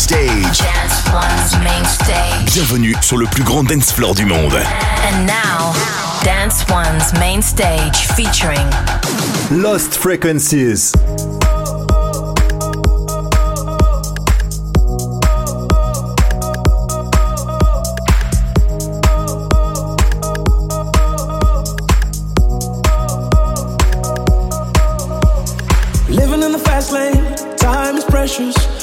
stage. Dance One's main stage. Bienvenue sur le plus grand dance floor du monde. And now, Dance One's main stage featuring Lost Frequencies. Living in the fast lane, time is precious.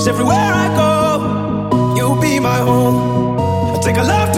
Cause everywhere I go, you'll be my home. I take a left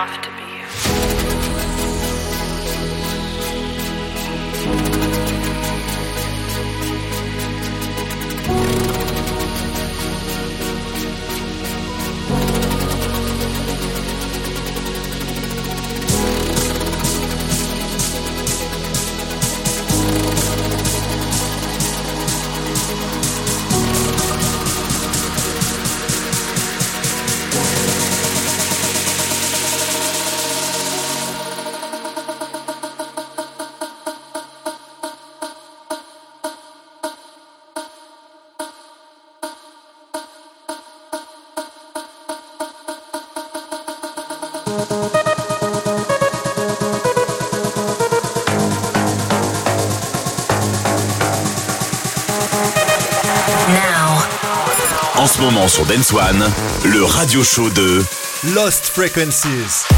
moment sur Dance One, le radio show de Lost Frequencies.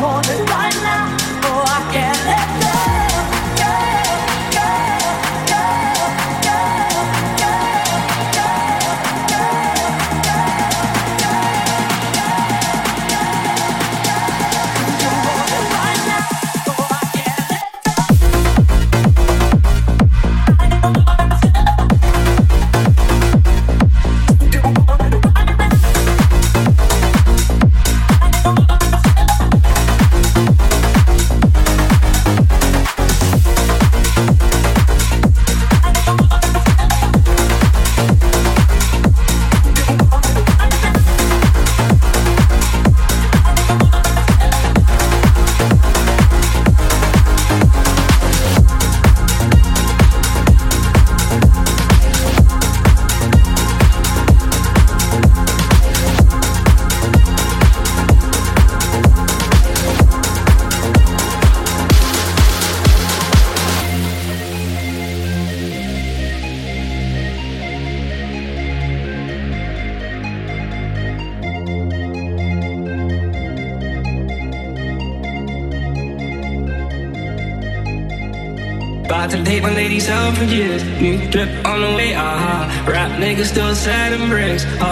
我。的到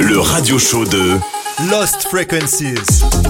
le radio show de Lost Frequencies.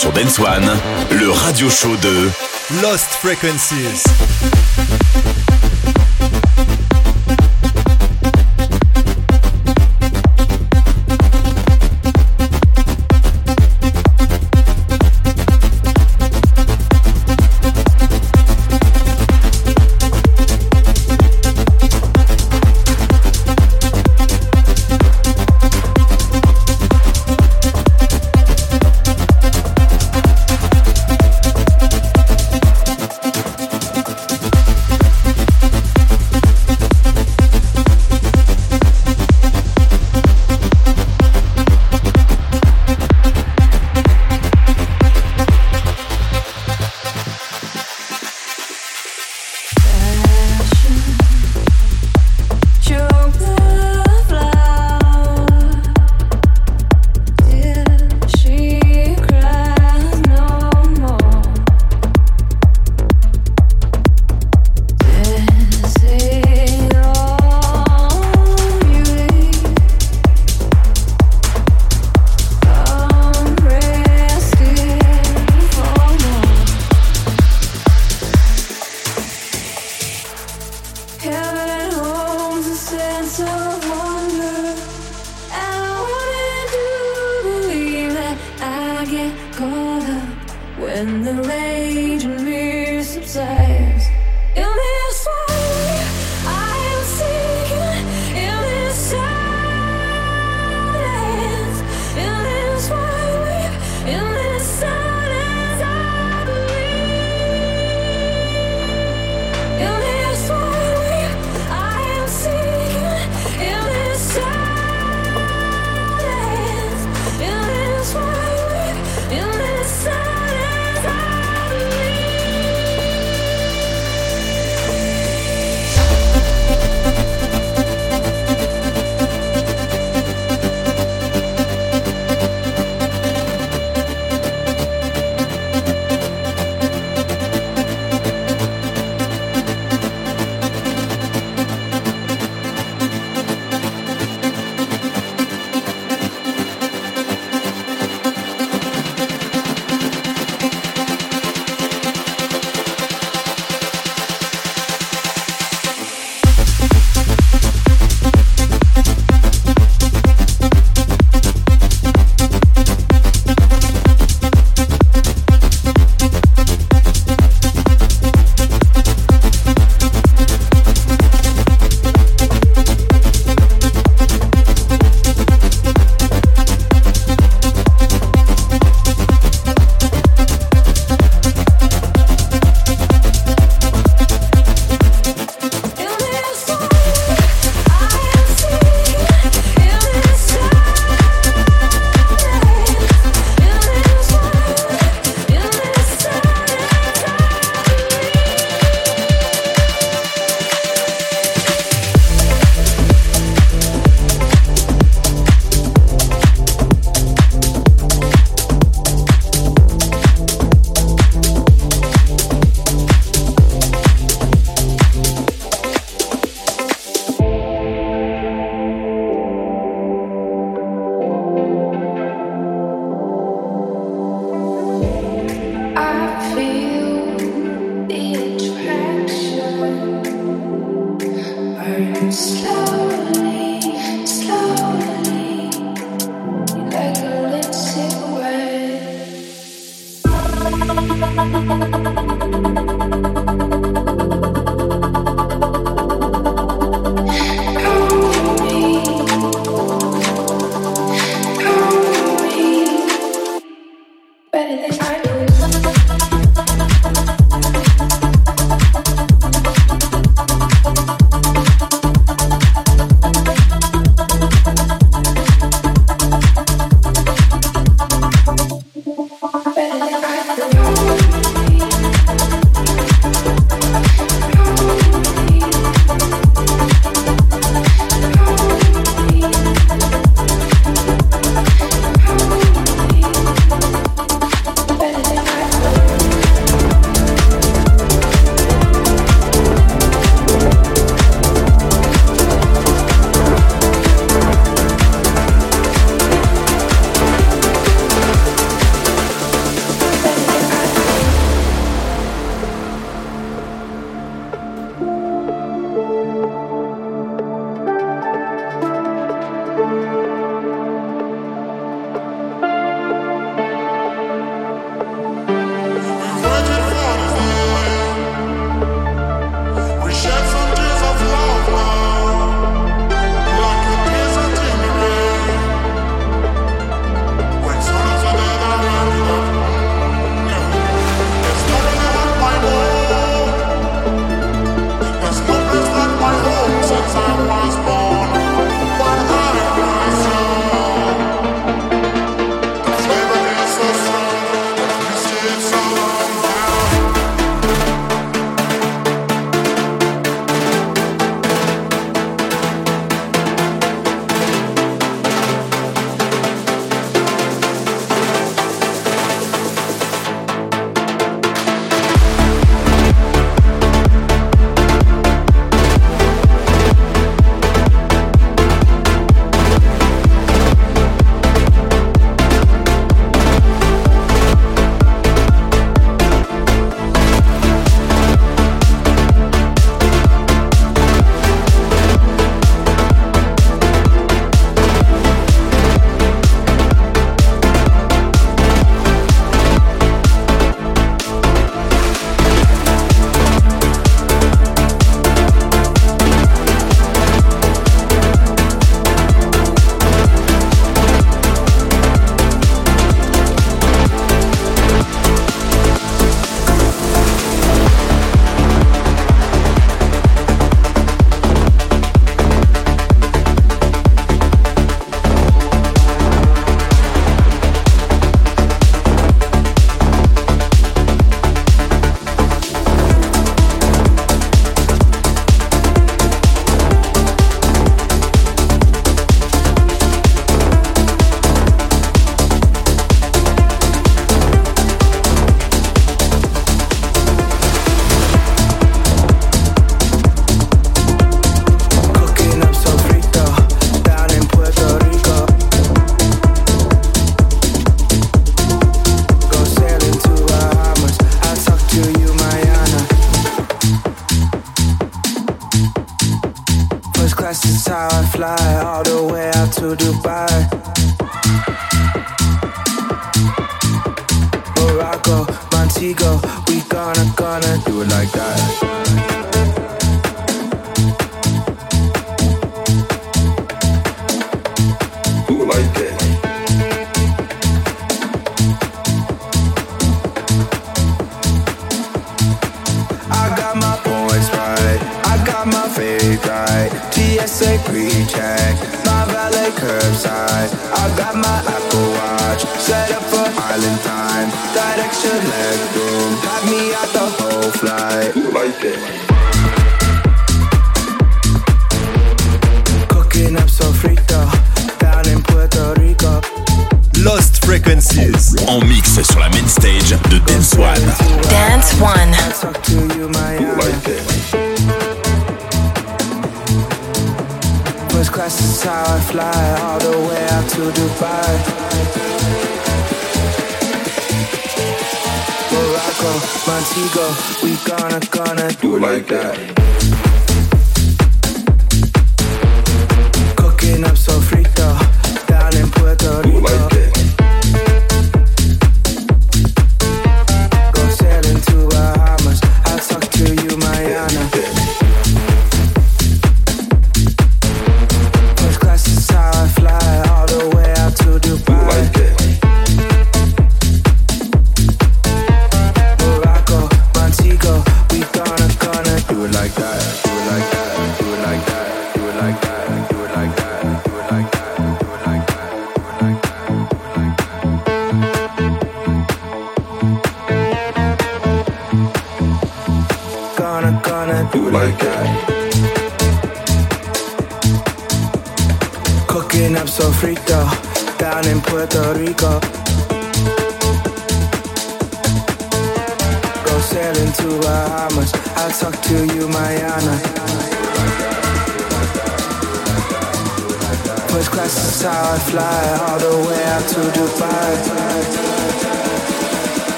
Sur Dance One, le radio show de Lost Frequencies.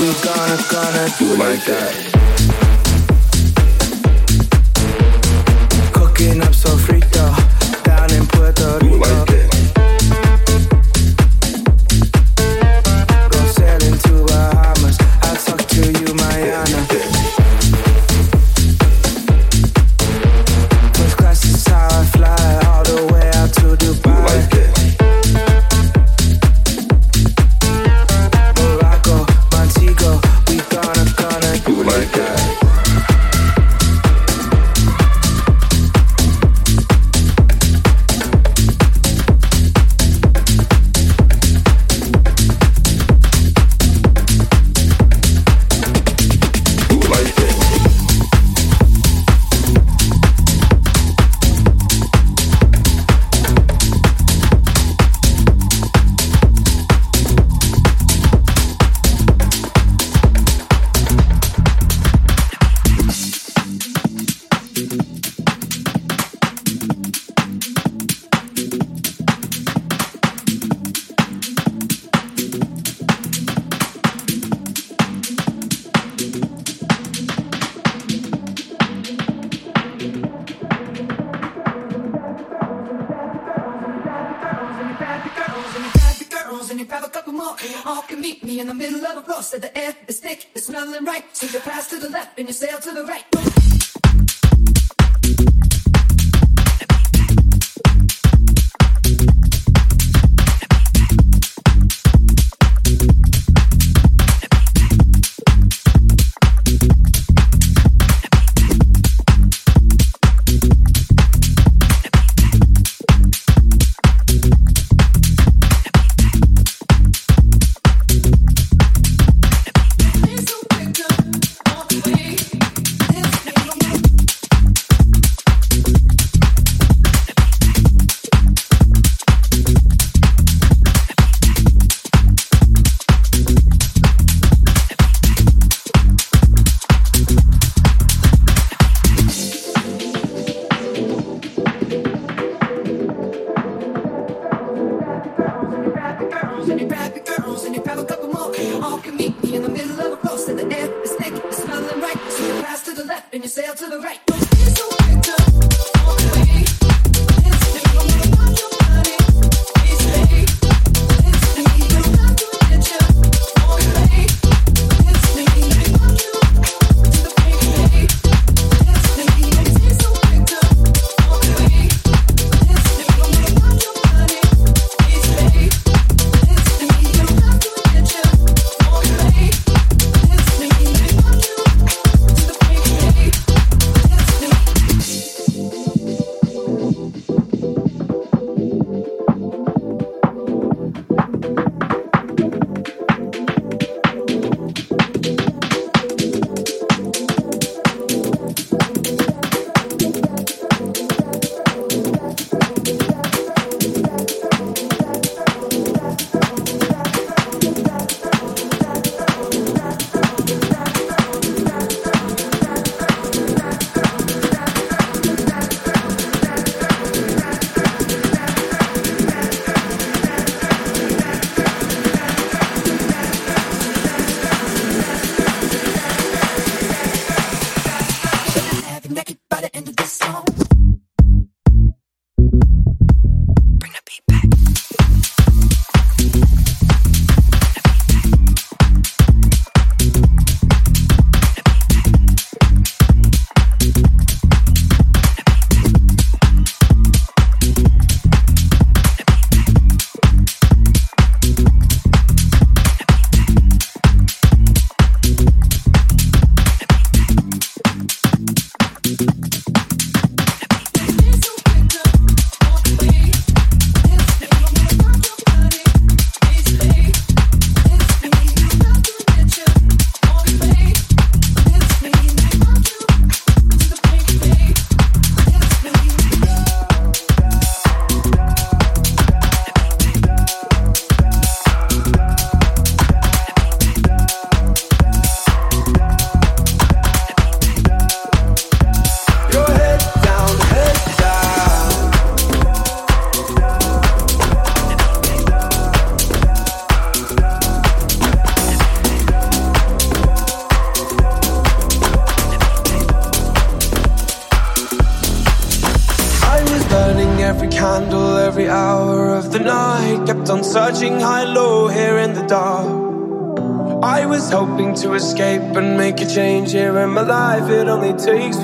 We gonna, gonna Do it like that.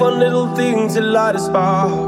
One little thing to light a spark.